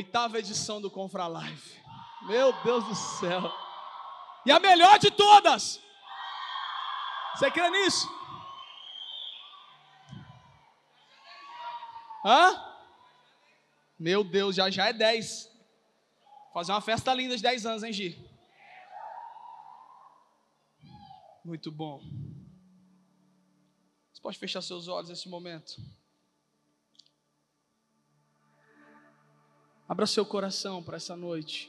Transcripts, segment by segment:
Oitava edição do Confra Live. Meu Deus do céu. E a melhor de todas. Você crê nisso? Hã? Meu Deus, já já é 10. Fazer uma festa linda de 10 anos, hein, Gi? Muito bom. Você pode fechar seus olhos nesse momento. Abra seu coração para essa noite.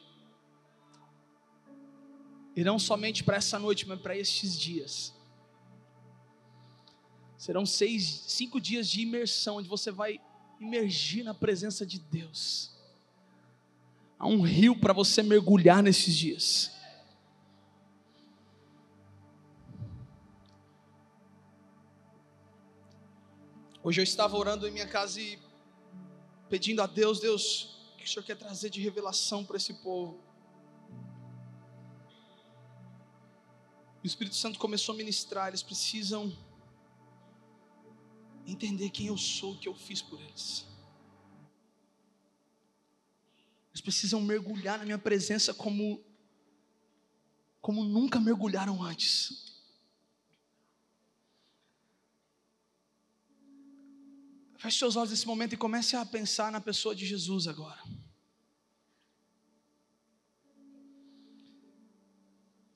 E não somente para essa noite, mas para estes dias. Serão seis, cinco dias de imersão, onde você vai imergir na presença de Deus. Há um rio para você mergulhar nesses dias. Hoje eu estava orando em minha casa e pedindo a Deus, Deus, que o Senhor quer trazer de revelação para esse povo? O Espírito Santo começou a ministrar, eles precisam entender quem eu sou, o que eu fiz por eles. Eles precisam mergulhar na minha presença como como nunca mergulharam antes. Feche seus olhos nesse momento e comece a pensar na pessoa de Jesus agora.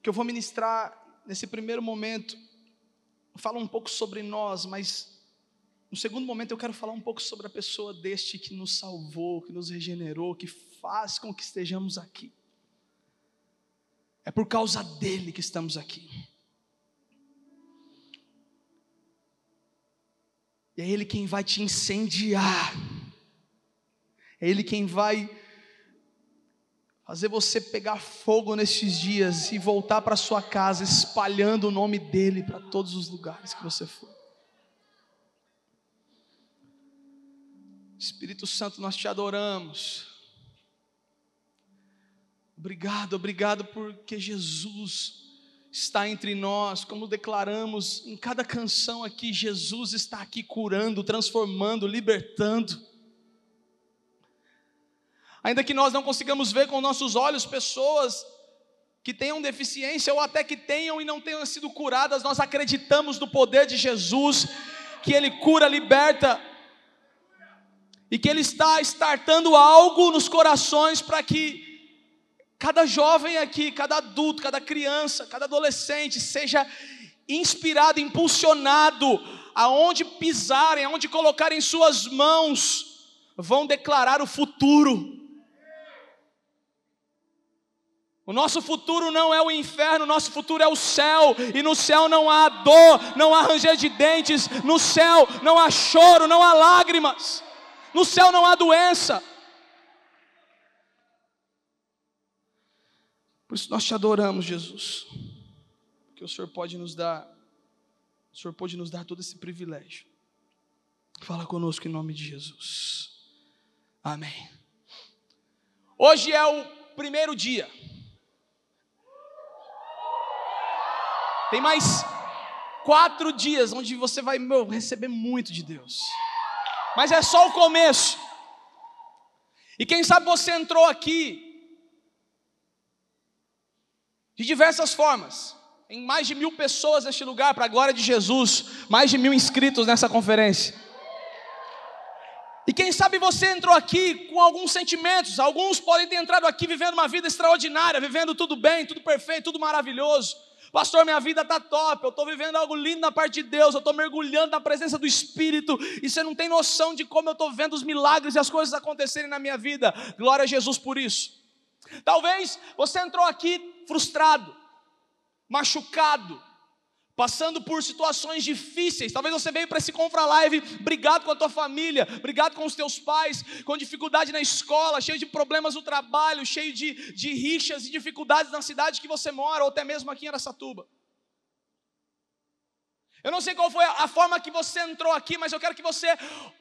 Que eu vou ministrar nesse primeiro momento, fala um pouco sobre nós, mas no segundo momento, eu quero falar um pouco sobre a pessoa deste que nos salvou, que nos regenerou, que faz com que estejamos aqui. É por causa dele que estamos aqui. E é ele quem vai te incendiar. É ele quem vai fazer você pegar fogo nesses dias e voltar para sua casa espalhando o nome dele para todos os lugares que você for. Espírito Santo, nós te adoramos. Obrigado, obrigado porque Jesus está entre nós, como declaramos em cada canção aqui, Jesus está aqui curando, transformando, libertando. Ainda que nós não consigamos ver com nossos olhos pessoas que tenham deficiência ou até que tenham e não tenham sido curadas, nós acreditamos no poder de Jesus, que Ele cura, liberta, e que Ele está startando algo nos corações para que cada jovem aqui, cada adulto, cada criança, cada adolescente seja inspirado, impulsionado, aonde pisarem, aonde colocarem suas mãos, vão declarar o futuro. O nosso futuro não é o inferno, o nosso futuro é o céu, e no céu não há dor, não há ranger de dentes, no céu não há choro, não há lágrimas. No céu não há doença. Por isso nós te adoramos, Jesus. Porque o Senhor pode nos dar, o Senhor pode nos dar todo esse privilégio. Fala conosco em nome de Jesus. Amém. Hoje é o primeiro dia. Tem mais quatro dias onde você vai meu, receber muito de Deus mas é só o começo. E quem sabe você entrou aqui de diversas formas. Tem mais de mil pessoas neste lugar, para a glória de Jesus, mais de mil inscritos nessa conferência. E quem sabe você entrou aqui com alguns sentimentos, alguns podem ter entrado aqui vivendo uma vida extraordinária, vivendo tudo bem, tudo perfeito, tudo maravilhoso. Pastor, minha vida está top, eu estou vivendo algo lindo na parte de Deus, eu estou mergulhando na presença do Espírito, e você não tem noção de como eu estou vendo os milagres e as coisas acontecerem na minha vida. Glória a Jesus por isso. Talvez você entrou aqui frustrado, machucado, passando por situações difíceis. Talvez você veio para esse Confra Live brigado com a tua família, brigado com os teus pais, com dificuldade na escola, cheio de problemas no trabalho, cheio de, de rixas e dificuldades na cidade que você mora, ou até mesmo aqui em Aracatuba. Eu não sei qual foi a forma que você entrou aqui, mas eu quero que você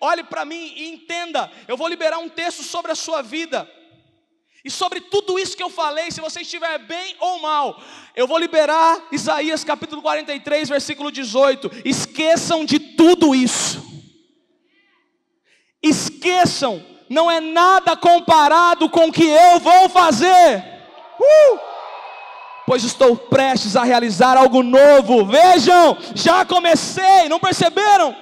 olhe para mim e entenda. Eu vou liberar um texto sobre a sua vida. E sobre tudo isso que eu falei, se você estiver bem ou mal, eu vou liberar Isaías capítulo 43, versículo 18. Esqueçam de tudo isso. Esqueçam, não é nada comparado com o que eu vou fazer. Uh! Pois estou prestes a realizar algo novo. Vejam, já comecei, não perceberam?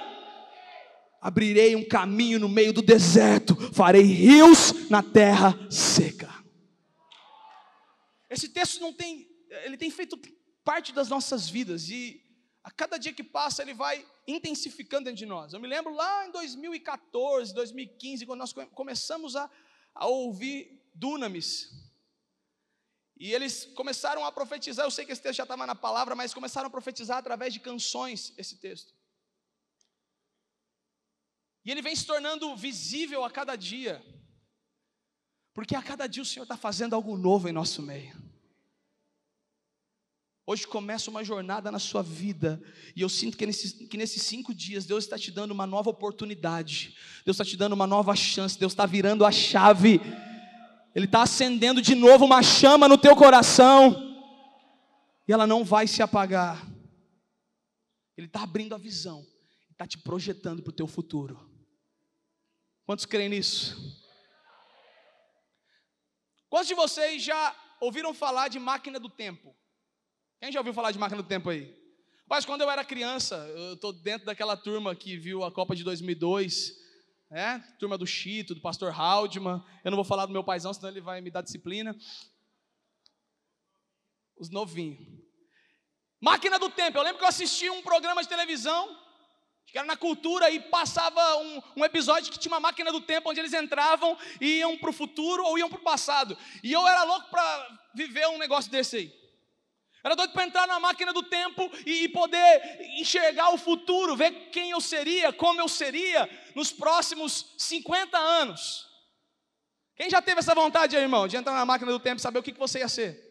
Abrirei um caminho no meio do deserto, farei rios na terra seca. Esse texto não tem, ele tem feito parte das nossas vidas e a cada dia que passa ele vai intensificando dentro de nós. Eu me lembro lá em 2014, 2015, quando nós começamos a, a ouvir Dunamis. E eles começaram a profetizar. Eu sei que esse texto já estava na palavra, mas começaram a profetizar através de canções esse texto. E ele vem se tornando visível a cada dia. Porque a cada dia o Senhor está fazendo algo novo em nosso meio. Hoje começa uma jornada na sua vida, e eu sinto que, que nesses cinco dias Deus está te dando uma nova oportunidade, Deus está te dando uma nova chance, Deus está virando a chave, Ele está acendendo de novo uma chama no teu coração, e ela não vai se apagar, Ele está abrindo a visão, está te projetando para o teu futuro. Quantos creem nisso? Quantos de vocês já ouviram falar de máquina do tempo? Quem já ouviu falar de máquina do tempo aí? Mas quando eu era criança, eu estou dentro daquela turma que viu a Copa de 2002, né? Turma do Chito, do pastor Haldman. Eu não vou falar do meu paizão, senão ele vai me dar disciplina. Os novinhos. Máquina do tempo. Eu lembro que eu assisti um programa de televisão que era na cultura e passava um, um, episódio que tinha uma máquina do tempo onde eles entravam e iam para o futuro ou iam para o passado. E eu era louco para viver um negócio desse aí. Era doido para entrar na máquina do tempo e, e poder enxergar o futuro, ver quem eu seria, como eu seria nos próximos 50 anos. Quem já teve essa vontade aí, irmão, de entrar na máquina do tempo e saber o que, que você ia ser?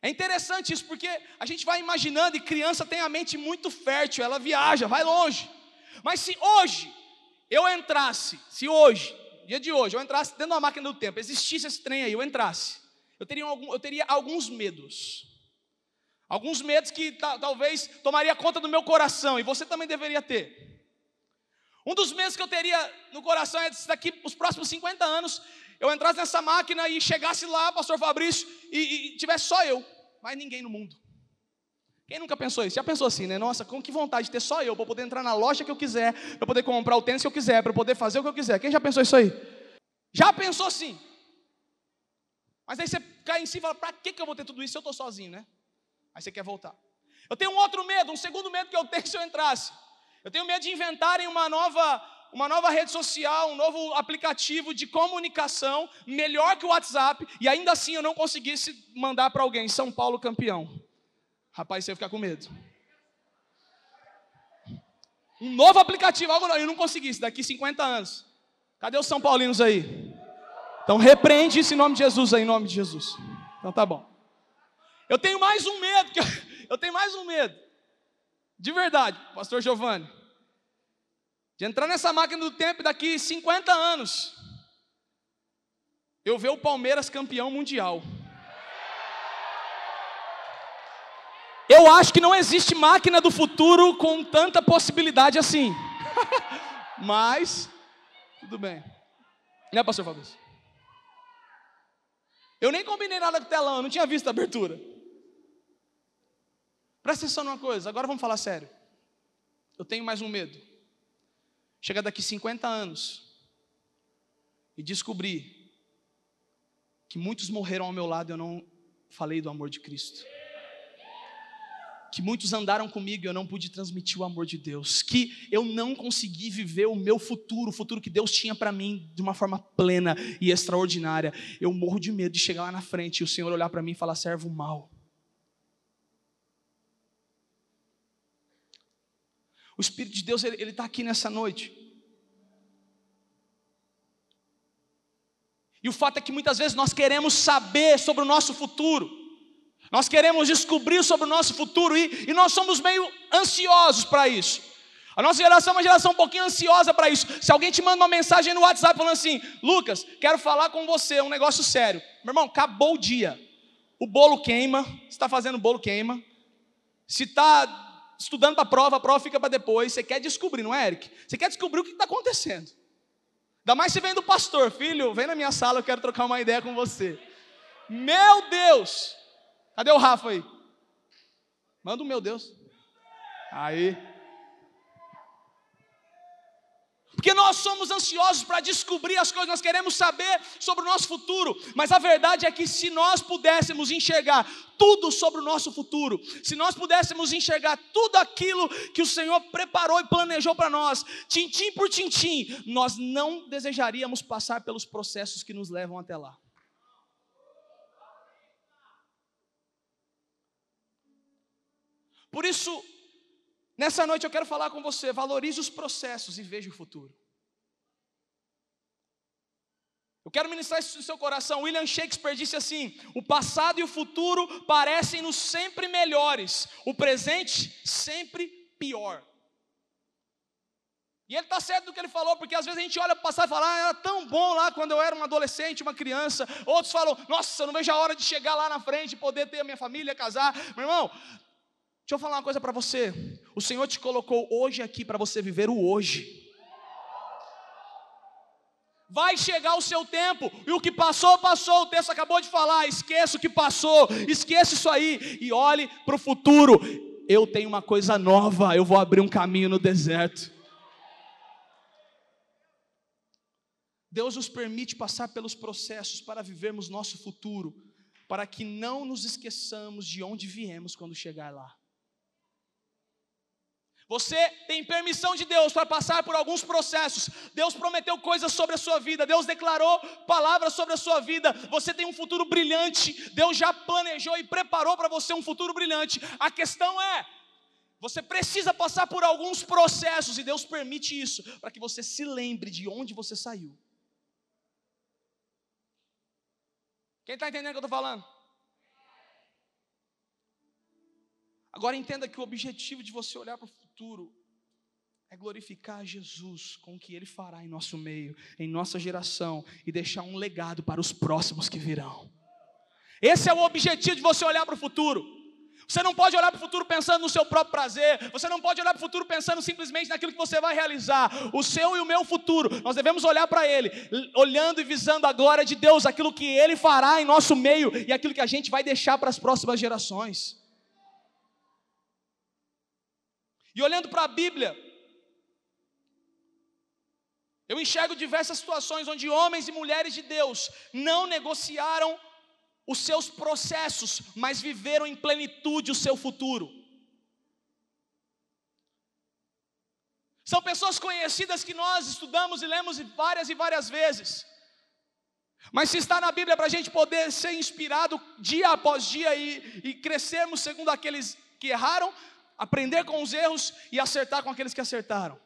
É interessante isso porque a gente vai imaginando e criança tem a mente muito fértil, ela viaja, vai longe. Mas se hoje eu entrasse, se hoje, dia de hoje, eu entrasse dentro da máquina do tempo, existisse esse trem aí, eu entrasse, eu teria, algum, eu teria alguns medos. Alguns medos que talvez tomaria conta do meu coração, e você também deveria ter. Um dos medos que eu teria no coração é daqui os próximos 50 anos, eu entrasse nessa máquina e chegasse lá, pastor Fabrício, e, e tivesse só eu, mais ninguém no mundo. Quem nunca pensou isso? Já pensou assim, né? Nossa, com que vontade de ter só eu, para poder entrar na loja que eu quiser, para poder comprar o tênis que eu quiser, para poder fazer o que eu quiser. Quem já pensou isso aí? Já pensou assim? Mas aí você cai em si e fala: para que eu vou ter tudo isso se eu estou sozinho, né? Aí você quer voltar. Eu tenho um outro medo, um segundo medo que eu tenho se eu entrasse. Eu tenho medo de inventarem uma nova, uma nova rede social, um novo aplicativo de comunicação melhor que o WhatsApp e ainda assim eu não conseguisse mandar para alguém São Paulo campeão. Rapaz, você ia ficar com medo. Um novo aplicativo, algo eu não conseguisse daqui 50 anos. Cadê os São Paulinos aí? Então repreende isso em nome de Jesus aí, em nome de Jesus. Então tá bom. Eu tenho mais um medo, eu tenho mais um medo. De verdade, pastor Giovanni. De entrar nessa máquina do tempo daqui 50 anos. Eu ver o Palmeiras campeão mundial. Eu acho que não existe máquina do futuro com tanta possibilidade assim. Mas, tudo bem. Né, pastor Fabrício? Eu nem combinei nada com o telão, eu não tinha visto a abertura. Presta atenção numa coisa, agora vamos falar sério. Eu tenho mais um medo. Chega daqui 50 anos e descobrir que muitos morreram ao meu lado e eu não falei do amor de Cristo que muitos andaram comigo e eu não pude transmitir o amor de Deus, que eu não consegui viver o meu futuro, o futuro que Deus tinha para mim de uma forma plena e extraordinária. Eu morro de medo de chegar lá na frente e o Senhor olhar para mim e falar: servo mal. O Espírito de Deus, ele está aqui nessa noite. E o fato é que muitas vezes nós queremos saber sobre o nosso futuro. Nós queremos descobrir sobre o nosso futuro e, e nós somos meio ansiosos para isso. A nossa geração é uma geração um pouquinho ansiosa para isso. Se alguém te manda uma mensagem no WhatsApp falando assim: Lucas, quero falar com você, um negócio sério. Meu irmão, acabou o dia. O bolo queima, se está fazendo bolo queima. Se está estudando para a prova, a prova fica para depois. Você quer descobrir, não é, Eric? Você quer descobrir o que está acontecendo. Ainda mais se vem do pastor, filho, vem na minha sala, eu quero trocar uma ideia com você. Meu Deus! Cadê o Rafa aí? Manda o meu Deus. Aí. Porque nós somos ansiosos para descobrir as coisas, nós queremos saber sobre o nosso futuro, mas a verdade é que se nós pudéssemos enxergar tudo sobre o nosso futuro, se nós pudéssemos enxergar tudo aquilo que o Senhor preparou e planejou para nós, tintim por tintim, nós não desejaríamos passar pelos processos que nos levam até lá. Por isso, Nessa noite eu quero falar com você, valorize os processos e veja o futuro. Eu quero ministrar isso no seu coração. William Shakespeare disse assim: o passado e o futuro parecem-nos sempre melhores, o presente sempre pior. E ele está certo do que ele falou, porque às vezes a gente olha para o passado e fala, ah, era tão bom lá quando eu era um adolescente, uma criança. Outros falam, nossa, eu não vejo a hora de chegar lá na frente poder ter a minha família, casar. Meu irmão, Deixa eu falar uma coisa para você. O Senhor te colocou hoje aqui para você viver o hoje. Vai chegar o seu tempo, e o que passou, passou. O texto acabou de falar. Esqueça o que passou, esqueça isso aí, e olhe para o futuro. Eu tenho uma coisa nova, eu vou abrir um caminho no deserto. Deus nos permite passar pelos processos para vivermos nosso futuro, para que não nos esqueçamos de onde viemos quando chegar lá. Você tem permissão de Deus para passar por alguns processos. Deus prometeu coisas sobre a sua vida. Deus declarou palavras sobre a sua vida. Você tem um futuro brilhante. Deus já planejou e preparou para você um futuro brilhante. A questão é: você precisa passar por alguns processos e Deus permite isso para que você se lembre de onde você saiu. Quem está entendendo o que eu estou falando? Agora entenda que o objetivo de você olhar para o futuro é glorificar Jesus com o que Ele fará em nosso meio, em nossa geração e deixar um legado para os próximos que virão. Esse é o objetivo de você olhar para o futuro. Você não pode olhar para o futuro pensando no seu próprio prazer, você não pode olhar para o futuro pensando simplesmente naquilo que você vai realizar. O seu e o meu futuro, nós devemos olhar para ele, olhando e visando a glória de Deus, aquilo que Ele fará em nosso meio e aquilo que a gente vai deixar para as próximas gerações. E olhando para a Bíblia, eu enxergo diversas situações onde homens e mulheres de Deus não negociaram os seus processos, mas viveram em plenitude o seu futuro. São pessoas conhecidas que nós estudamos e lemos várias e várias vezes. Mas se está na Bíblia para a gente poder ser inspirado dia após dia e, e crescermos segundo aqueles que erraram, aprender com os erros e acertar com aqueles que acertaram.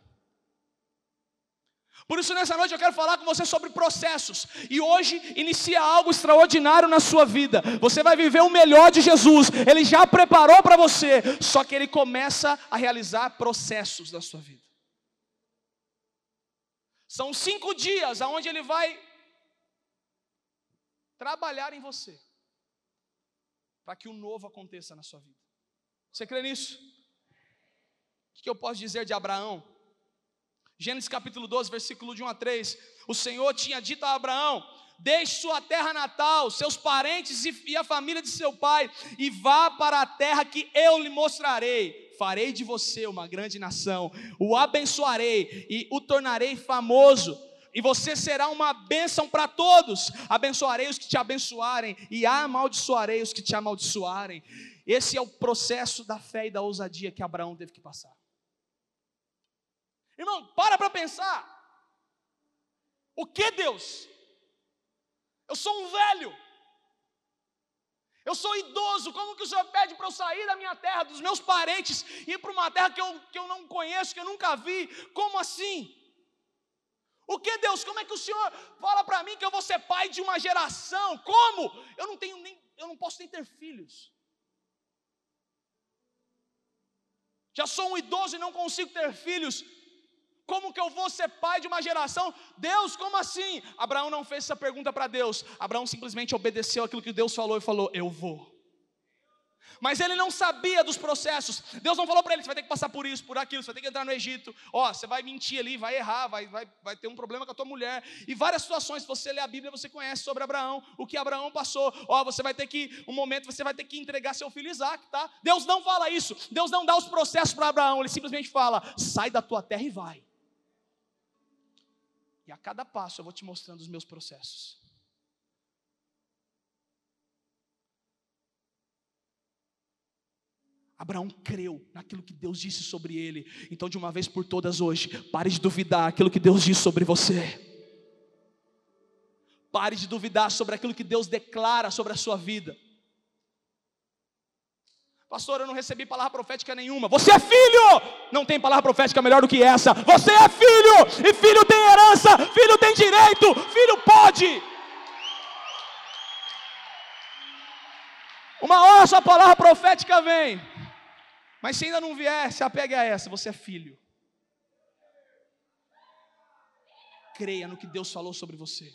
Por isso, nessa noite eu quero falar com você sobre processos. E hoje inicia algo extraordinário na sua vida. Você vai viver o melhor de Jesus. Ele já preparou para você. Só que ele começa a realizar processos na sua vida. São cinco dias onde ele vai trabalhar em você. Para que o novo aconteça na sua vida. Você crê nisso? O que eu posso dizer de Abraão? Gênesis capítulo 12, versículo de 1 a 3. O Senhor tinha dito a Abraão: Deixe sua terra natal, seus parentes e a família de seu pai, e vá para a terra que eu lhe mostrarei. Farei de você uma grande nação, o abençoarei e o tornarei famoso e você será uma bênção para todos. Abençoarei os que te abençoarem, e amaldiçoarei os que te amaldiçoarem. Esse é o processo da fé e da ousadia que Abraão teve que passar. Irmão, para para pensar. O que Deus? Eu sou um velho. Eu sou idoso. Como que o Senhor pede para eu sair da minha terra, dos meus parentes, e ir para uma terra que eu, que eu não conheço, que eu nunca vi? Como assim? O que Deus? Como é que o Senhor fala para mim que eu vou ser pai de uma geração? Como? Eu não tenho nem, eu não posso nem ter filhos. Já sou um idoso e não consigo ter filhos. Como que eu vou ser pai de uma geração? Deus, como assim? Abraão não fez essa pergunta para Deus. Abraão simplesmente obedeceu aquilo que Deus falou e falou: Eu vou. Mas ele não sabia dos processos. Deus não falou para ele: você vai ter que passar por isso, por aquilo, você vai ter que entrar no Egito. Ó, você vai mentir ali, vai errar, vai, vai, vai ter um problema com a tua mulher. E várias situações, se você lê a Bíblia, você conhece sobre Abraão, o que Abraão passou. Ó, você vai ter que, um momento, você vai ter que entregar seu filho Isaac, tá? Deus não fala isso. Deus não dá os processos para Abraão. Ele simplesmente fala: sai da tua terra e vai. A cada passo eu vou te mostrando os meus processos. Abraão creu naquilo que Deus disse sobre ele. Então, de uma vez por todas hoje, pare de duvidar aquilo que Deus disse sobre você. Pare de duvidar sobre aquilo que Deus declara sobre a sua vida. Pastor, eu não recebi palavra profética nenhuma. Você é filho! Não tem palavra profética melhor do que essa. Você é filho! E filho tem herança, filho tem direito, filho pode. Uma hora sua palavra profética vem. Mas se ainda não vier, se apegue a essa, você é filho. Creia no que Deus falou sobre você.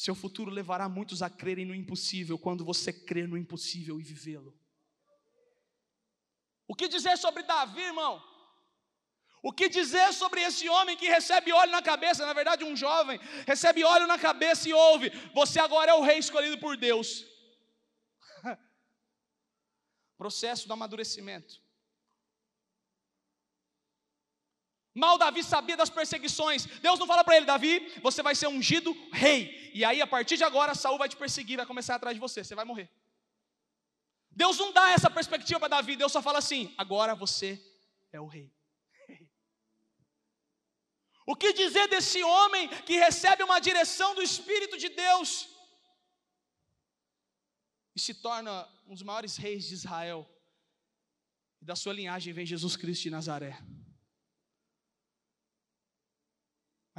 Seu futuro levará muitos a crerem no impossível quando você crer no impossível e vivê-lo. O que dizer sobre Davi, irmão? O que dizer sobre esse homem que recebe óleo na cabeça, na verdade, um jovem, recebe óleo na cabeça e ouve: Você agora é o rei escolhido por Deus. Processo do amadurecimento. Mal Davi sabia das perseguições. Deus não fala para ele, Davi, você vai ser ungido rei. E aí, a partir de agora, Saul vai te perseguir, vai começar atrás de você, você vai morrer. Deus não dá essa perspectiva para Davi, Deus só fala assim: agora você é o rei. O que dizer desse homem que recebe uma direção do Espírito de Deus? e se torna um dos maiores reis de Israel. E da sua linhagem vem Jesus Cristo de Nazaré.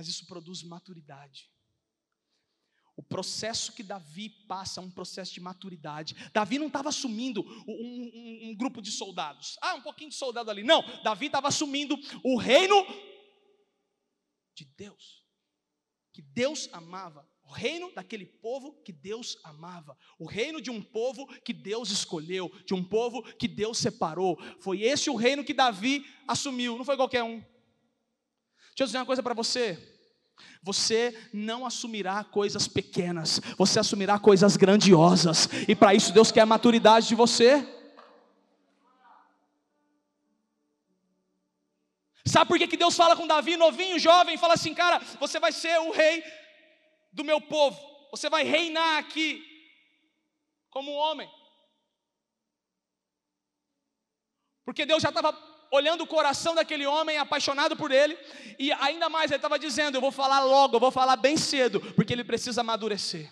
Mas isso produz maturidade. O processo que Davi passa é um processo de maturidade. Davi não estava assumindo um, um, um, grupo de soldados. Ah, um pouquinho de soldado ali. Não, Davi estava assumindo o reino de Deus. Que Deus amava o reino daquele povo que Deus amava, o reino de um povo que Deus escolheu, de um povo que Deus separou. Foi esse o reino que Davi assumiu, não foi qualquer um. Deixa eu dizer uma coisa para você. Você não assumirá coisas pequenas, você assumirá coisas grandiosas, e para isso Deus quer a maturidade de você. Sabe por que, que Deus fala com Davi, novinho, jovem, fala assim, cara, você vai ser o rei do meu povo, você vai reinar aqui como um homem. Porque Deus já estava olhando o coração daquele homem, apaixonado por ele, e ainda mais, ele estava dizendo: Eu vou falar logo, eu vou falar bem cedo, porque ele precisa amadurecer.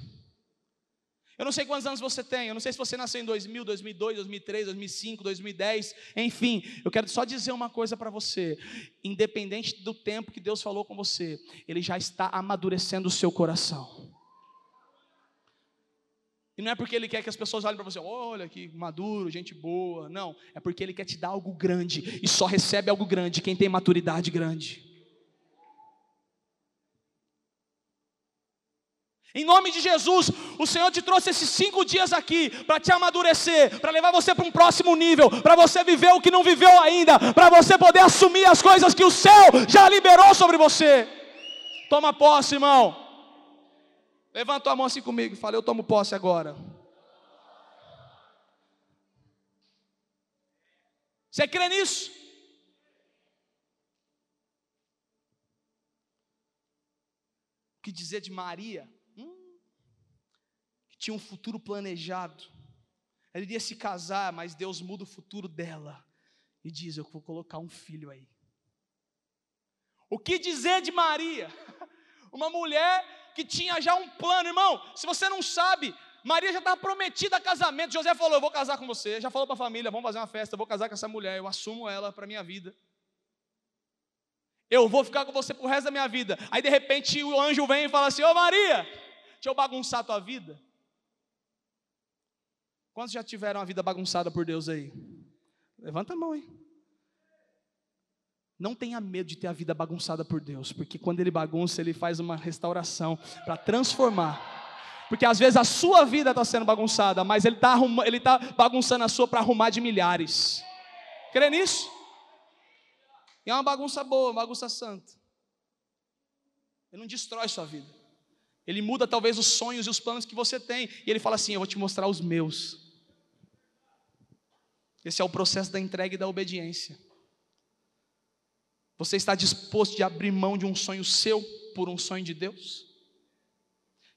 Eu não sei quantos anos você tem, eu não sei se você nasceu em 2000, 2002, 2003, 2005, 2010, enfim, eu quero só dizer uma coisa para você: independente do tempo que Deus falou com você, Ele já está amadurecendo o seu coração. E não é porque Ele quer que as pessoas olhem para você, olha que maduro, gente boa, não, é porque Ele quer te dar algo grande, e só recebe algo grande quem tem maturidade grande. Em nome de Jesus, o Senhor te trouxe esses cinco dias aqui para te amadurecer, para levar você para um próximo nível, para você viver o que não viveu ainda, para você poder assumir as coisas que o céu já liberou sobre você. Toma posse, irmão. Levanta a mão assim comigo e fala: Eu tomo posse agora. Você crê nisso? O que dizer de Maria? tinha um futuro planejado. Ela iria se casar, mas Deus muda o futuro dela e diz: Eu vou colocar um filho aí. O que dizer de Maria? Uma mulher que tinha já um plano, irmão. Se você não sabe, Maria já estava prometida a casamento. José falou: Eu vou casar com você. Já falou para a família: Vamos fazer uma festa. Eu vou casar com essa mulher. Eu assumo ela para minha vida. Eu vou ficar com você pro resto da minha vida. Aí de repente o anjo vem e fala assim: Ô Maria, deixa eu bagunçar a tua vida. Quantos já tiveram a vida bagunçada por Deus aí? Levanta a mão, hein? Não tenha medo de ter a vida bagunçada por Deus, porque quando Ele bagunça, Ele faz uma restauração para transformar. Porque às vezes a sua vida está sendo bagunçada, mas Ele está ele tá bagunçando a sua para arrumar de milhares. Crê nisso? E é uma bagunça boa, uma bagunça santa. Ele não destrói sua vida. Ele muda talvez os sonhos e os planos que você tem. E ele fala assim: Eu vou te mostrar os meus. Esse é o processo da entrega e da obediência. Você está disposto a abrir mão de um sonho seu por um sonho de Deus?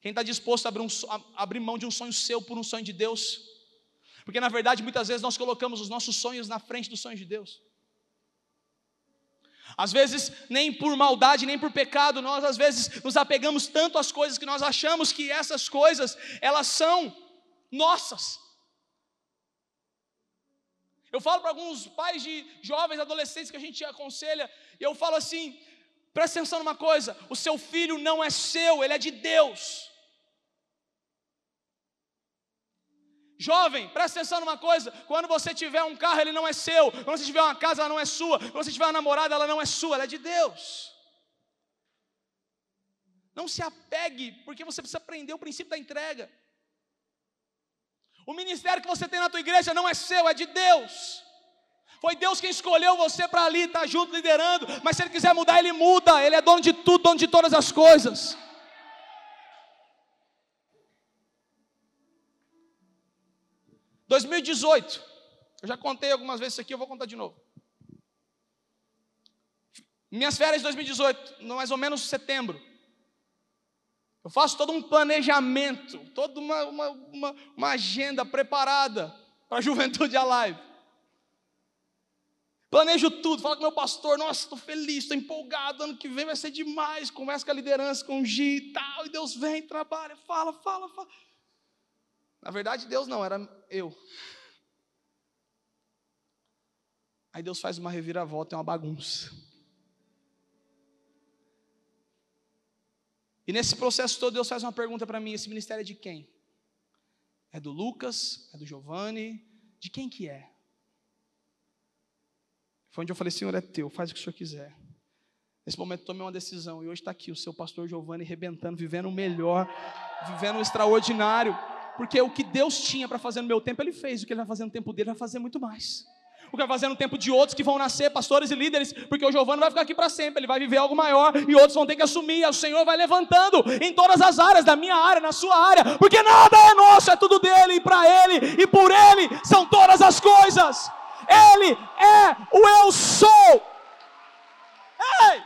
Quem está disposto a abrir, um, a abrir mão de um sonho seu por um sonho de Deus? Porque na verdade muitas vezes nós colocamos os nossos sonhos na frente dos sonhos de Deus. Às vezes, nem por maldade, nem por pecado, nós às vezes nos apegamos tanto às coisas que nós achamos que essas coisas, elas são nossas. Eu falo para alguns pais de jovens, adolescentes que a gente aconselha, e eu falo assim: presta atenção numa coisa, o seu filho não é seu, ele é de Deus. Jovem, presta atenção numa coisa: quando você tiver um carro, ele não é seu. Quando você tiver uma casa, ela não é sua. Quando você tiver uma namorada, ela não é sua, ela é de Deus. Não se apegue, porque você precisa aprender o princípio da entrega. O ministério que você tem na tua igreja não é seu, é de Deus. Foi Deus quem escolheu você para ali, estar tá junto, liderando. Mas se Ele quiser mudar, Ele muda. Ele é dono de tudo, dono de todas as coisas. 2018. Eu já contei algumas vezes isso aqui, eu vou contar de novo. Minhas férias de 2018, mais ou menos setembro. Eu faço todo um planejamento, toda uma, uma, uma, uma agenda preparada para a Juventude Alive. Planejo tudo, falo com meu pastor, nossa, estou feliz, estou empolgado, ano que vem vai ser demais. Conversa com a liderança, com o Gi e tal, e Deus vem, trabalha, fala, fala, fala. Na verdade, Deus não, era eu. Aí Deus faz uma reviravolta, é uma bagunça. E nesse processo todo, Deus faz uma pergunta para mim: esse ministério é de quem? É do Lucas? É do Giovanni? De quem que é? Foi onde eu falei: Senhor, é teu, faz o que o Senhor quiser. Nesse momento tomei uma decisão e hoje está aqui o seu pastor Giovanni rebentando, vivendo o melhor, vivendo o extraordinário. Porque o que Deus tinha para fazer no meu tempo, Ele fez. O que Ele vai fazer no tempo dele, vai fazer muito mais. O que vai fazer no tempo de outros que vão nascer, pastores e líderes, porque o Giovanni vai ficar aqui para sempre, ele vai viver algo maior e outros vão ter que assumir. O Senhor vai levantando em todas as áreas, da minha área, na sua área, porque nada é nosso, é tudo dele, e para ele e por ele são todas as coisas. Ele é o eu sou. Ei!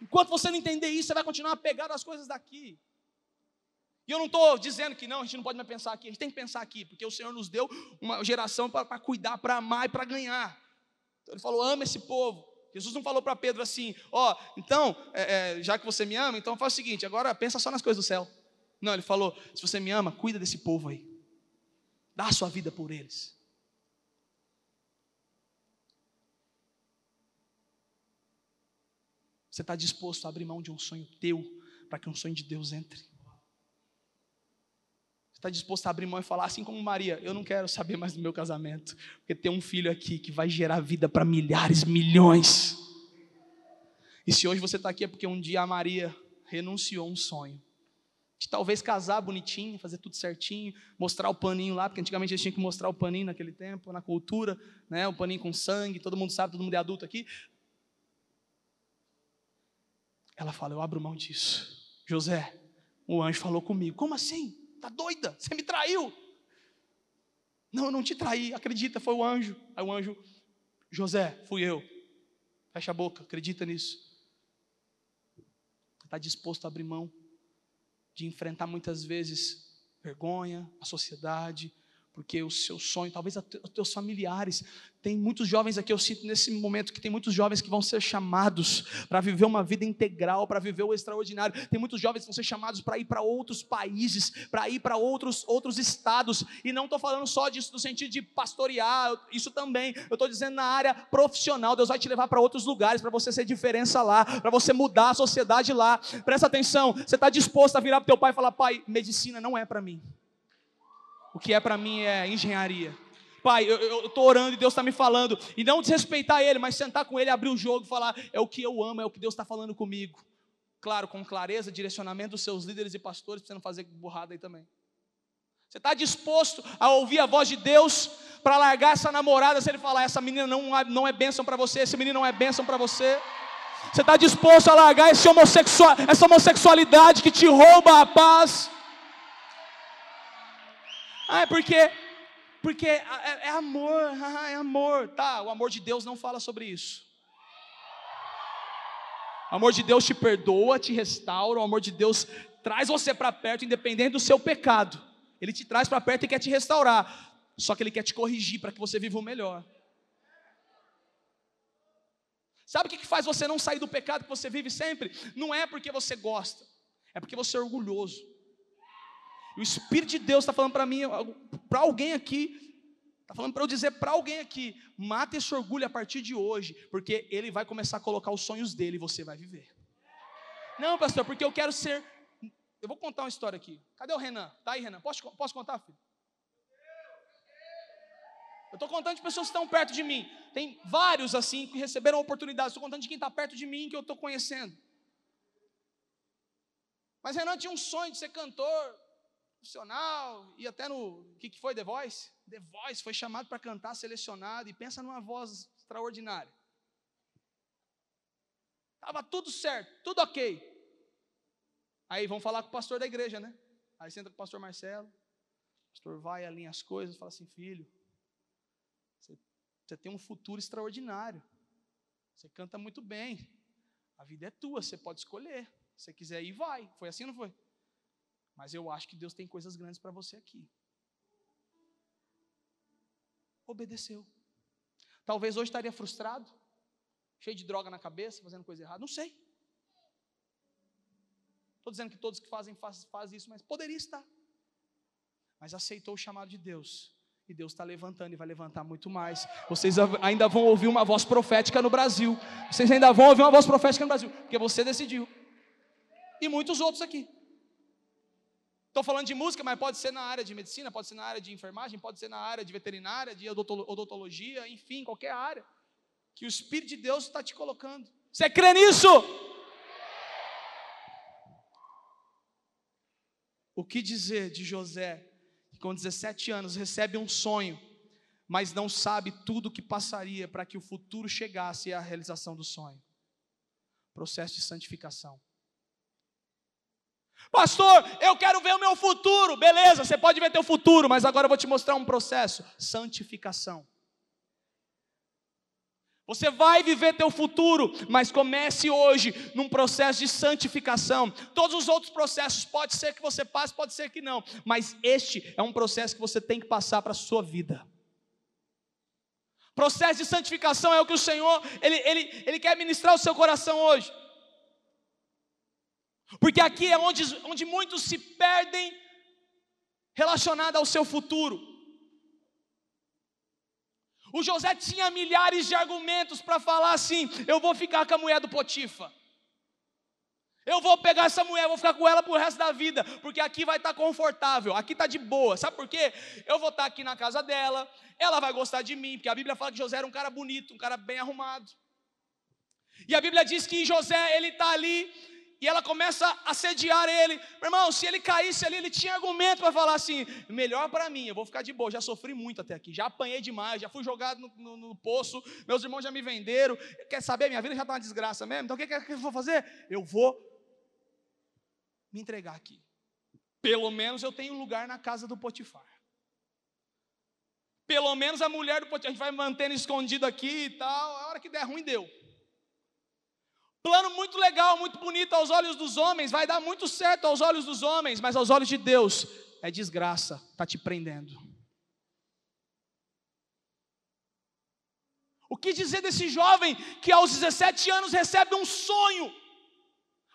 Enquanto você não entender isso, você vai continuar apegado às coisas daqui. E eu não estou dizendo que não, a gente não pode mais pensar aqui, a gente tem que pensar aqui, porque o Senhor nos deu uma geração para cuidar, para amar e para ganhar. Então ele falou: ama esse povo. Jesus não falou para Pedro assim: ó, oh, então, é, é, já que você me ama, então faz o seguinte, agora pensa só nas coisas do céu. Não, ele falou: se você me ama, cuida desse povo aí, dá a sua vida por eles. Você está disposto a abrir mão de um sonho teu para que um sonho de Deus entre? Você está disposto a abrir mão e falar assim como Maria: Eu não quero saber mais do meu casamento, porque tem um filho aqui que vai gerar vida para milhares, milhões. E se hoje você está aqui é porque um dia a Maria renunciou a um sonho de talvez casar bonitinho, fazer tudo certinho, mostrar o paninho lá, porque antigamente eles tinham que mostrar o paninho naquele tempo, na cultura, né, o paninho com sangue, todo mundo sabe, todo mundo é adulto aqui. Ela fala: Eu abro mão disso. José, o anjo falou comigo. Como assim? Tá doida? Você me traiu? Não, eu não te traí. Acredita, foi o anjo. Aí o anjo, José, fui eu. Fecha a boca, acredita nisso. Está disposto a abrir mão de enfrentar muitas vezes vergonha, a sociedade, porque o seu sonho, talvez os teus familiares, tem muitos jovens aqui, eu sinto nesse momento que tem muitos jovens que vão ser chamados para viver uma vida integral, para viver o extraordinário. Tem muitos jovens que vão ser chamados para ir para outros países, para ir para outros, outros estados. E não estou falando só disso no sentido de pastorear, isso também. Eu estou dizendo na área profissional. Deus vai te levar para outros lugares, para você ser diferença lá, para você mudar a sociedade lá. Presta atenção, você está disposto a virar para o teu pai e falar: pai, medicina não é para mim. O que é para mim é engenharia. Pai, eu estou orando e Deus está me falando. E não desrespeitar Ele, mas sentar com Ele, abrir o jogo e falar: é o que eu amo, é o que Deus está falando comigo. claro, com clareza, direcionamento dos seus líderes e pastores, para você não fazer burrada aí também. Você está disposto a ouvir a voz de Deus para largar essa namorada se ele falar: essa menina não, não é bênção para você, esse menino não é bênção para você? Você está disposto a largar esse homossexual, essa homossexualidade que te rouba a paz? Ah, é porque, porque é, é amor, é amor. Tá, o amor de Deus não fala sobre isso. O amor de Deus te perdoa, te restaura, o amor de Deus traz você para perto, independente do seu pecado. Ele te traz para perto e quer te restaurar. Só que ele quer te corrigir para que você viva o melhor. Sabe o que faz você não sair do pecado que você vive sempre? Não é porque você gosta, é porque você é orgulhoso. E o Espírito de Deus está falando para mim, para alguém aqui, está falando para eu dizer para alguém aqui: mata esse orgulho a partir de hoje, porque ele vai começar a colocar os sonhos dele e você vai viver. Não, pastor, porque eu quero ser. Eu vou contar uma história aqui. Cadê o Renan? Tá aí, Renan? Posso, posso contar, filho? Eu estou contando de pessoas que estão perto de mim. Tem vários assim que receberam oportunidades. Estou contando de quem está perto de mim que eu estou conhecendo. Mas Renan tinha um sonho de ser cantor profissional, e até no. O que, que foi? The Voice? The Voice foi chamado para cantar, selecionado, e pensa numa voz extraordinária. Estava tudo certo, tudo ok. Aí vão falar com o pastor da igreja, né? Aí senta com o pastor Marcelo. O pastor vai, alinha as coisas, fala assim: filho, você, você tem um futuro extraordinário. Você canta muito bem. A vida é tua, você pode escolher. Se você quiser ir, vai. Foi assim ou não foi? Mas eu acho que Deus tem coisas grandes para você aqui. Obedeceu. Talvez hoje estaria frustrado, cheio de droga na cabeça, fazendo coisa errada. Não sei. Estou dizendo que todos que fazem fazem faz isso, mas poderia estar. Mas aceitou o chamado de Deus. E Deus está levantando e vai levantar muito mais. Vocês ainda vão ouvir uma voz profética no Brasil. Vocês ainda vão ouvir uma voz profética no Brasil. Porque você decidiu. E muitos outros aqui. Estou falando de música, mas pode ser na área de medicina, pode ser na área de enfermagem, pode ser na área de veterinária, de odontologia, enfim, qualquer área. Que o Espírito de Deus está te colocando. Você crê nisso? O que dizer de José, que com 17 anos recebe um sonho, mas não sabe tudo o que passaria para que o futuro chegasse à realização do sonho? Processo de santificação. Pastor, eu quero ver o meu futuro. Beleza, você pode ver teu futuro, mas agora eu vou te mostrar um processo, santificação. Você vai viver teu futuro, mas comece hoje num processo de santificação. Todos os outros processos pode ser que você passe, pode ser que não, mas este é um processo que você tem que passar para a sua vida. Processo de santificação é o que o Senhor ele, ele, ele quer ministrar o seu coração hoje. Porque aqui é onde, onde muitos se perdem relacionado ao seu futuro. O José tinha milhares de argumentos para falar assim: eu vou ficar com a mulher do Potifa. Eu vou pegar essa mulher, vou ficar com ela pro resto da vida, porque aqui vai estar tá confortável, aqui está de boa. Sabe por quê? Eu vou estar tá aqui na casa dela, ela vai gostar de mim, porque a Bíblia fala que José era um cara bonito, um cara bem arrumado. E a Bíblia diz que José, ele está ali e ela começa a sediar ele. Meu irmão, se ele caísse ali, ele tinha argumento para falar assim: melhor para mim, eu vou ficar de boa. Já sofri muito até aqui, já apanhei demais, já fui jogado no, no, no poço, meus irmãos já me venderam. Quer saber? Minha vida já está uma desgraça mesmo. Então o que, que, que eu vou fazer? Eu vou me entregar aqui. Pelo menos eu tenho um lugar na casa do Potifar. Pelo menos a mulher do Potifar, a gente vai mantendo escondido aqui e tal. A hora que der ruim, deu. Plano muito legal, muito bonito aos olhos dos homens, vai dar muito certo aos olhos dos homens, mas aos olhos de Deus é desgraça, está te prendendo. O que dizer desse jovem que aos 17 anos recebe um sonho?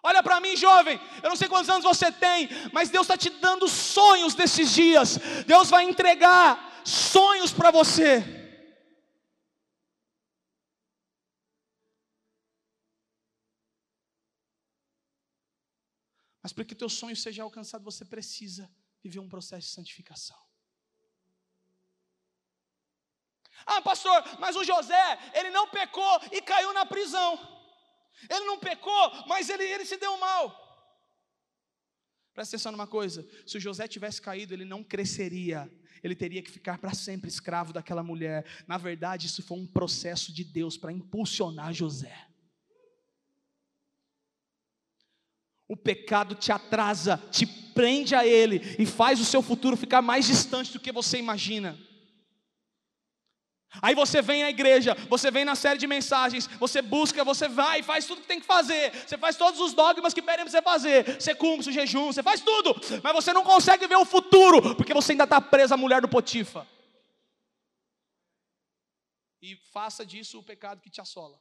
Olha para mim, jovem, eu não sei quantos anos você tem, mas Deus está te dando sonhos nesses dias. Deus vai entregar sonhos para você. Mas para que teu sonho seja alcançado, você precisa viver um processo de santificação. Ah, pastor, mas o José, ele não pecou e caiu na prisão. Ele não pecou, mas ele, ele se deu mal. Presta atenção numa coisa: se o José tivesse caído, ele não cresceria, ele teria que ficar para sempre escravo daquela mulher. Na verdade, isso foi um processo de Deus para impulsionar José. O pecado te atrasa, te prende a ele e faz o seu futuro ficar mais distante do que você imagina. Aí você vem à igreja, você vem na série de mensagens, você busca, você vai, faz tudo que tem que fazer, você faz todos os dogmas que pedem você fazer, você cumpre o jejum, você faz tudo, mas você não consegue ver o futuro, porque você ainda está preso à mulher do Potifa. E faça disso o pecado que te assola.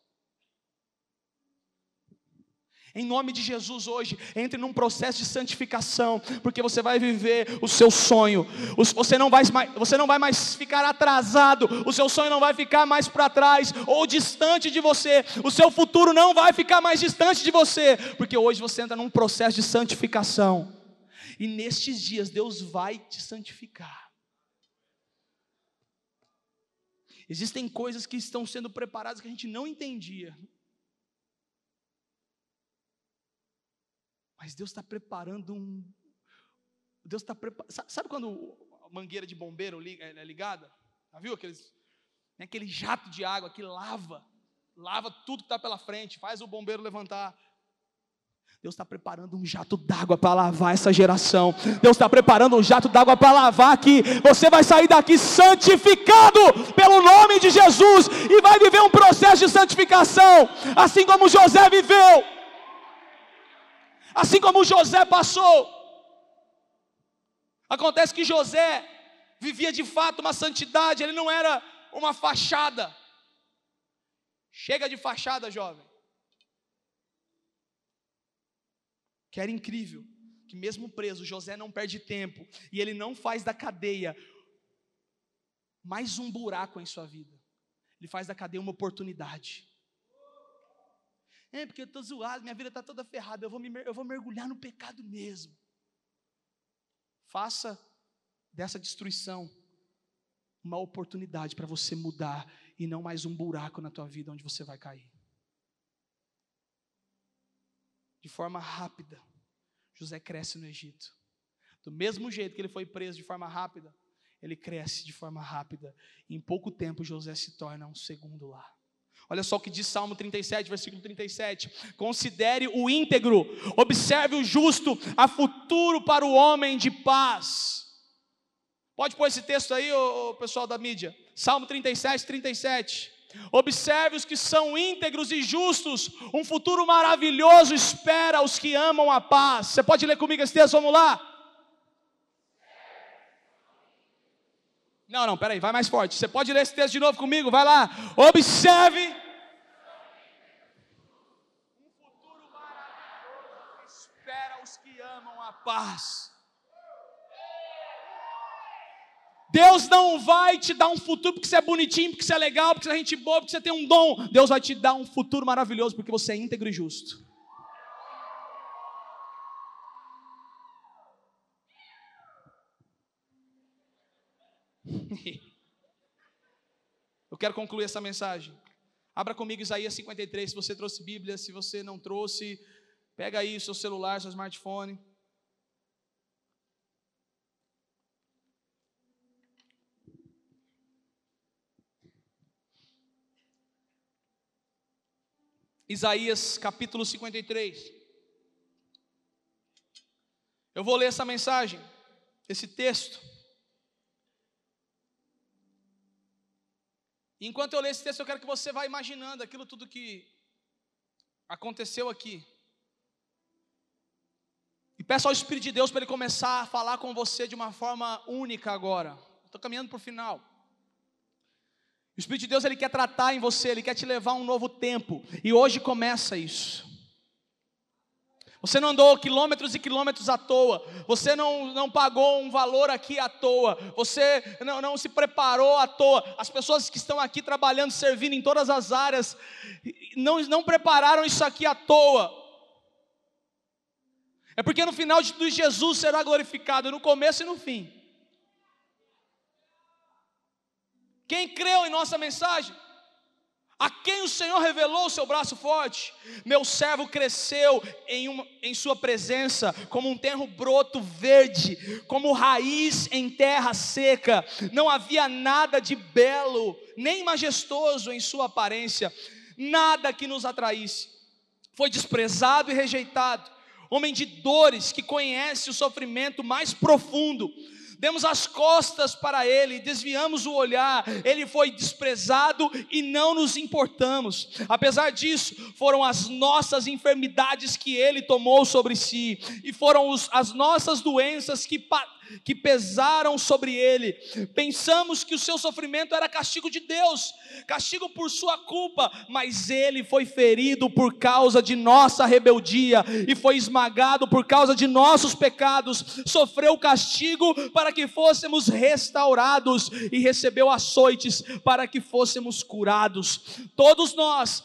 Em nome de Jesus hoje, entre num processo de santificação, porque você vai viver o seu sonho. Você não vai, você não vai mais ficar atrasado, o seu sonho não vai ficar mais para trás ou distante de você. O seu futuro não vai ficar mais distante de você, porque hoje você entra num processo de santificação. E nestes dias Deus vai te santificar. Existem coisas que estão sendo preparadas que a gente não entendia. Mas Deus está preparando um. Deus está preparando. Sabe quando a mangueira de bombeiro é ligada? Já viu aqueles. Tem aquele jato de água que lava, lava tudo que está pela frente, faz o bombeiro levantar. Deus está preparando um jato d'água para lavar essa geração. Deus está preparando um jato d'água para lavar aqui. Você vai sair daqui santificado pelo nome de Jesus e vai viver um processo de santificação, assim como José viveu assim como José passou. Acontece que José vivia de fato uma santidade, ele não era uma fachada. Chega de fachada, jovem. Que era incrível, que mesmo preso, José não perde tempo e ele não faz da cadeia mais um buraco em sua vida. Ele faz da cadeia uma oportunidade. É porque eu estou zoado, minha vida está toda ferrada, eu vou, me, eu vou mergulhar no pecado mesmo. Faça dessa destruição uma oportunidade para você mudar e não mais um buraco na tua vida onde você vai cair. De forma rápida, José cresce no Egito. Do mesmo jeito que ele foi preso de forma rápida, ele cresce de forma rápida. E em pouco tempo, José se torna um segundo lar. Olha só o que diz Salmo 37, versículo 37. Considere o íntegro, observe o justo, há futuro para o homem de paz. Pode pôr esse texto aí, o pessoal da mídia. Salmo 37, 37. Observe os que são íntegros e justos, um futuro maravilhoso espera os que amam a paz. Você pode ler comigo esse texto? Vamos lá. Não, não, peraí, vai mais forte. Você pode ler esse texto de novo comigo? Vai lá. Observe. Um futuro maravilhoso espera os que amam a paz. Deus não vai te dar um futuro porque você é bonitinho, porque você é legal, porque você é gente boa, porque você tem um dom. Deus vai te dar um futuro maravilhoso porque você é íntegro e justo. Eu quero concluir essa mensagem. Abra comigo Isaías 53, se você trouxe Bíblia, se você não trouxe, pega aí o seu celular, seu smartphone. Isaías capítulo 53. Eu vou ler essa mensagem, esse texto. Enquanto eu leio esse texto, eu quero que você vá imaginando aquilo tudo que aconteceu aqui. E peço ao Espírito de Deus para ele começar a falar com você de uma forma única agora. Estou caminhando para o final. O Espírito de Deus ele quer tratar em você, ele quer te levar a um novo tempo. E hoje começa isso. Você não andou quilômetros e quilômetros à toa. Você não, não pagou um valor aqui à toa. Você não, não se preparou à toa. As pessoas que estão aqui trabalhando, servindo em todas as áreas, não, não prepararam isso aqui à toa. É porque no final de tudo Jesus será glorificado, no começo e no fim. Quem creu em nossa mensagem? A quem o Senhor revelou o seu braço forte? Meu servo cresceu em, uma, em sua presença, como um terro broto verde, como raiz em terra seca. Não havia nada de belo, nem majestoso em sua aparência, nada que nos atraísse. Foi desprezado e rejeitado, homem de dores, que conhece o sofrimento mais profundo demos as costas para ele, desviamos o olhar, ele foi desprezado e não nos importamos. Apesar disso, foram as nossas enfermidades que ele tomou sobre si, e foram os, as nossas doenças que que pesaram sobre ele. Pensamos que o seu sofrimento era castigo de Deus, castigo por sua culpa, mas ele foi ferido por causa de nossa rebeldia e foi esmagado por causa de nossos pecados. Sofreu castigo para que fôssemos restaurados e recebeu açoites para que fôssemos curados. Todos nós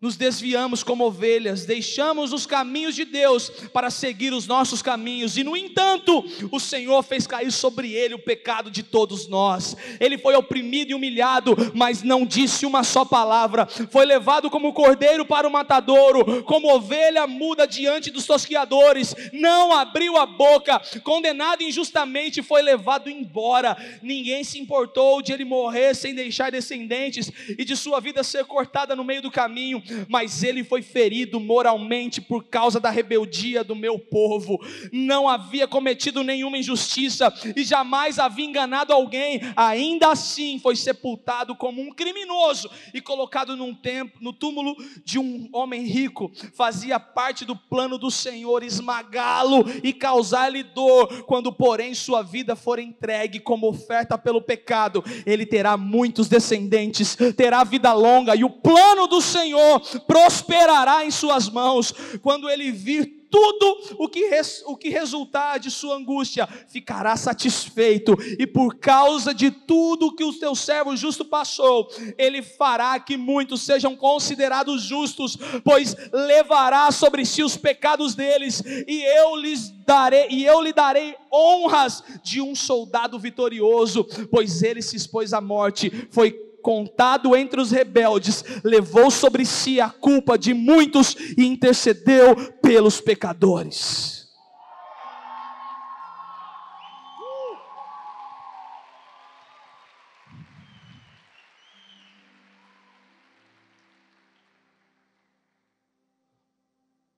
nos desviamos como ovelhas, deixamos os caminhos de Deus para seguir os nossos caminhos, e no entanto, o Senhor fez cair sobre ele o pecado de todos nós. Ele foi oprimido e humilhado, mas não disse uma só palavra. Foi levado como cordeiro para o matadouro, como ovelha muda diante dos tosquiadores, não abriu a boca, condenado injustamente, foi levado embora. Ninguém se importou de ele morrer sem deixar descendentes e de sua vida ser cortada no meio do caminho mas ele foi ferido moralmente por causa da rebeldia do meu povo. Não havia cometido nenhuma injustiça e jamais havia enganado alguém. Ainda assim foi sepultado como um criminoso e colocado num no túmulo de um homem rico. Fazia parte do plano do Senhor esmagá-lo e causar-lhe dor. Quando, porém, sua vida for entregue como oferta pelo pecado, ele terá muitos descendentes, terá vida longa e o plano do Senhor prosperará em suas mãos. Quando ele vir tudo o que, res, o que resultar de sua angústia, ficará satisfeito, e por causa de tudo que o teu servo justo passou, ele fará que muitos sejam considerados justos, pois levará sobre si os pecados deles, e eu lhes darei, e eu lhe darei honras de um soldado vitorioso, pois ele se expôs à morte, foi contado entre os rebeldes, levou sobre si a culpa de muitos e intercedeu pelos pecadores.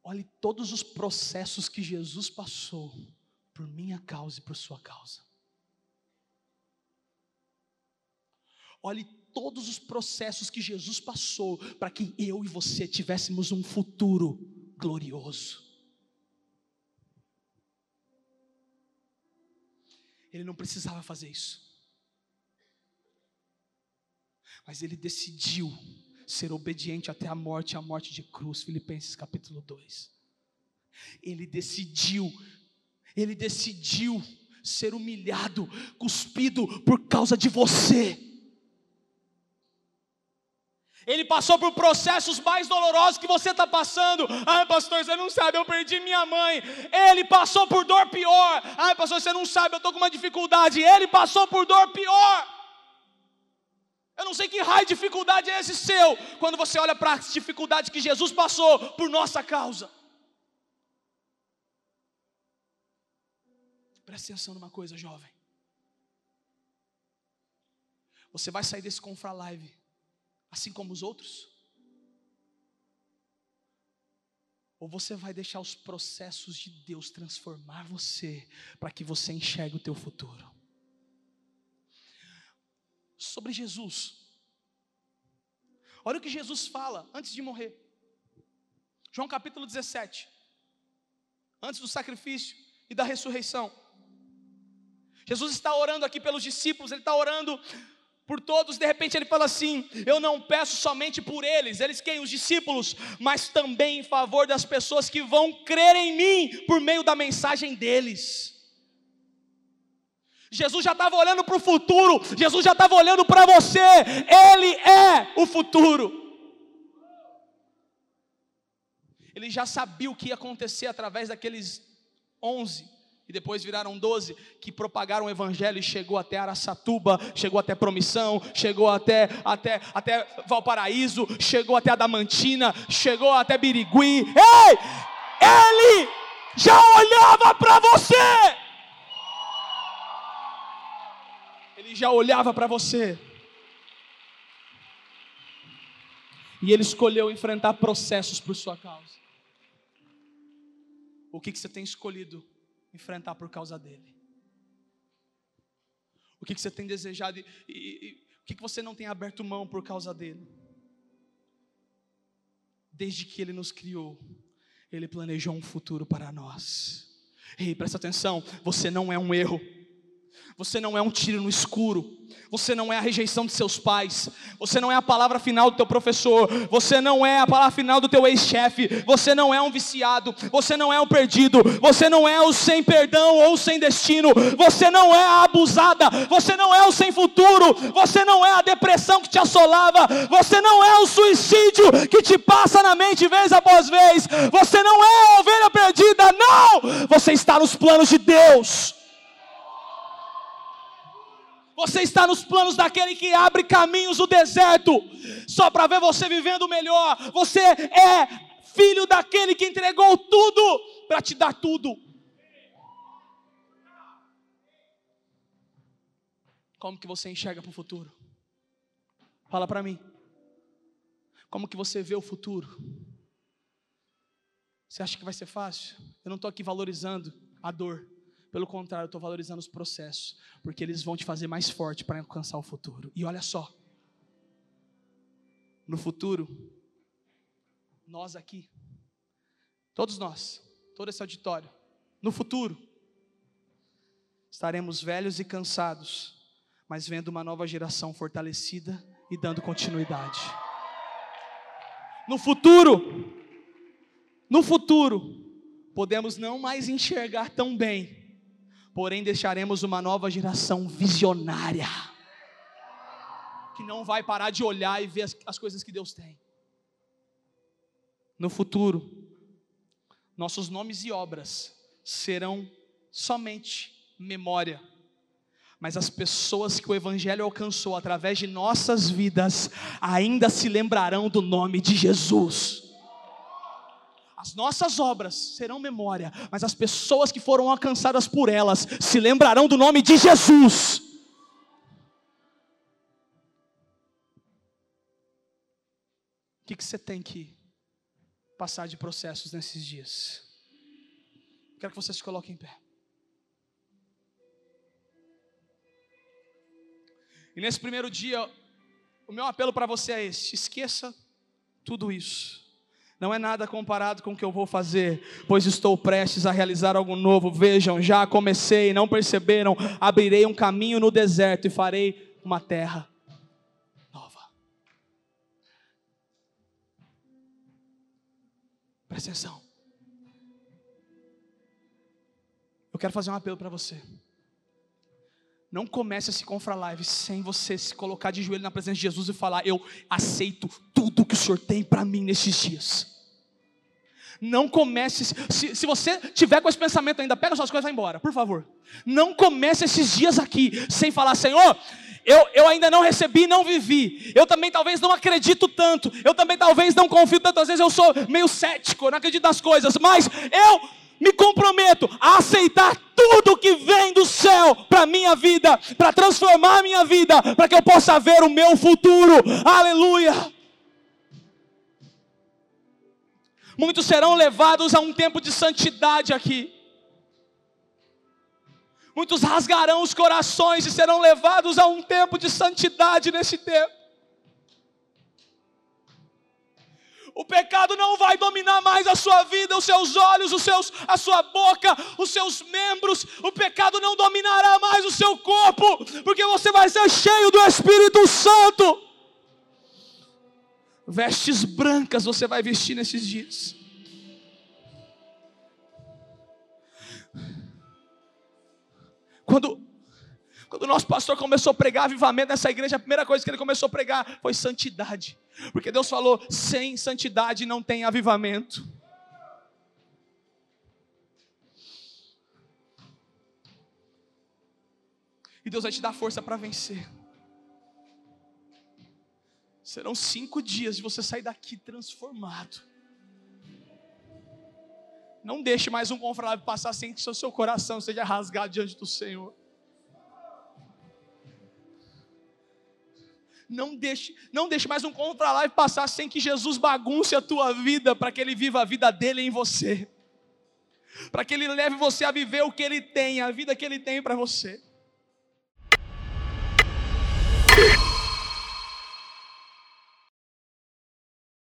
Olhe todos os processos que Jesus passou por minha causa e por sua causa. Olhe todos os processos que Jesus passou para que eu e você tivéssemos um futuro glorioso. Ele não precisava fazer isso. Mas ele decidiu ser obediente até a morte, a morte de cruz, Filipenses capítulo 2. Ele decidiu, ele decidiu ser humilhado, cuspido por causa de você. Ele passou por processos mais dolorosos que você está passando. Ai, pastor, você não sabe, eu perdi minha mãe. Ele passou por dor pior. Ai, pastor, você não sabe, eu estou com uma dificuldade. Ele passou por dor pior. Eu não sei que raio de dificuldade é esse seu, quando você olha para as dificuldades que Jesus passou por nossa causa. Presta atenção numa coisa, jovem. Você vai sair desse Confra Live assim como os outros? Ou você vai deixar os processos de Deus transformar você para que você enxergue o teu futuro? Sobre Jesus. Olha o que Jesus fala antes de morrer. João capítulo 17. Antes do sacrifício e da ressurreição. Jesus está orando aqui pelos discípulos, ele está orando por todos, de repente ele fala assim: Eu não peço somente por eles, eles quem? Os discípulos, mas também em favor das pessoas que vão crer em mim por meio da mensagem deles. Jesus já estava olhando para o futuro, Jesus já estava olhando para você, Ele é o futuro. Ele já sabia o que ia acontecer através daqueles onze e depois viraram doze, que propagaram o evangelho e chegou até Araçatuba, chegou até Promissão, chegou até, até, até Valparaíso, chegou até Adamantina, chegou até Birigui. Ei! Ele já olhava para você! Ele já olhava para você. E ele escolheu enfrentar processos por sua causa. O que, que você tem escolhido enfrentar por causa dele? O que, você tem desejado e, e, e o que, que você não tem aberto mão por causa dele? Desde que ele nos criou, ele planejou um futuro para nós. Ei, presta atenção, você não é um erro. Você não é um tiro no escuro. Você não é a rejeição de seus pais. Você não é a palavra final do teu professor. Você não é a palavra final do teu ex-chefe. Você não é um viciado. Você não é um perdido. Você não é o sem perdão ou sem destino. Você não é a abusada. Você não é o sem futuro. Você não é a depressão que te assolava. Você não é o suicídio que te passa na mente vez após vez. Você não é a ovelha perdida. Não! Você está nos planos de Deus. Você está nos planos daquele que abre caminhos no deserto, só para ver você vivendo melhor. Você é filho daquele que entregou tudo para te dar tudo. Como que você enxerga para o futuro? Fala para mim. Como que você vê o futuro? Você acha que vai ser fácil? Eu não estou aqui valorizando a dor. Pelo contrário, eu estou valorizando os processos, porque eles vão te fazer mais forte para alcançar o futuro. E olha só, no futuro, nós aqui, todos nós, todo esse auditório, no futuro, estaremos velhos e cansados, mas vendo uma nova geração fortalecida e dando continuidade. No futuro, no futuro, podemos não mais enxergar tão bem, porém deixaremos uma nova geração visionária, que não vai parar de olhar e ver as, as coisas que Deus tem. No futuro, nossos nomes e obras serão somente memória, mas as pessoas que o Evangelho alcançou através de nossas vidas ainda se lembrarão do nome de Jesus. As nossas obras serão memória, mas as pessoas que foram alcançadas por elas se lembrarão do nome de Jesus. O que, você tem que passar de processos nesses dias? Quero que você se coloque em pé. E nesse primeiro dia, o meu apelo para você é esse: esqueça tudo isso não é nada comparado com o que eu vou fazer, pois estou prestes a realizar algo novo. Vejam, já comecei, não perceberam? Abrirei um caminho no deserto e farei uma terra nova. Presta atenção. Eu quero fazer um apelo para você. Não comece a se confrar live sem você se colocar de joelho na presença de Jesus e falar: Eu aceito tudo que o Senhor tem para mim nesses dias. Não comece, se, se você tiver com esse pensamento ainda, pega suas coisas e vai embora, por favor. Não comece esses dias aqui sem falar: Senhor, eu, eu ainda não recebi, não vivi. Eu também talvez não acredito tanto. Eu também talvez não confio tanto. Às vezes eu sou meio cético, não acredito nas coisas. Mas eu me comprometo a aceitar tudo que vem do céu para minha vida, para transformar a minha vida, para que eu possa ver o meu futuro. Aleluia. Muitos serão levados a um tempo de santidade aqui. Muitos rasgarão os corações e serão levados a um tempo de santidade nesse tempo. O pecado não vai dominar mais a sua vida, os seus olhos, os seus, a sua boca, os seus membros. O pecado não dominará mais o seu corpo, porque você vai ser cheio do Espírito Santo. Vestes brancas você vai vestir nesses dias. Quando quando o nosso pastor começou a pregar avivamento nessa igreja, a primeira coisa que ele começou a pregar foi santidade. Porque Deus falou: sem santidade não tem avivamento. E Deus vai te dar força para vencer. Serão cinco dias de você sair daqui transformado. Não deixe mais um confrade passar sem que seu coração seja rasgado diante do Senhor. Não deixe, não deixe mais um contra-live passar sem que Jesus bagunce a tua vida, para que Ele viva a vida dele em você. Para que Ele leve você a viver o que Ele tem, a vida que Ele tem para você.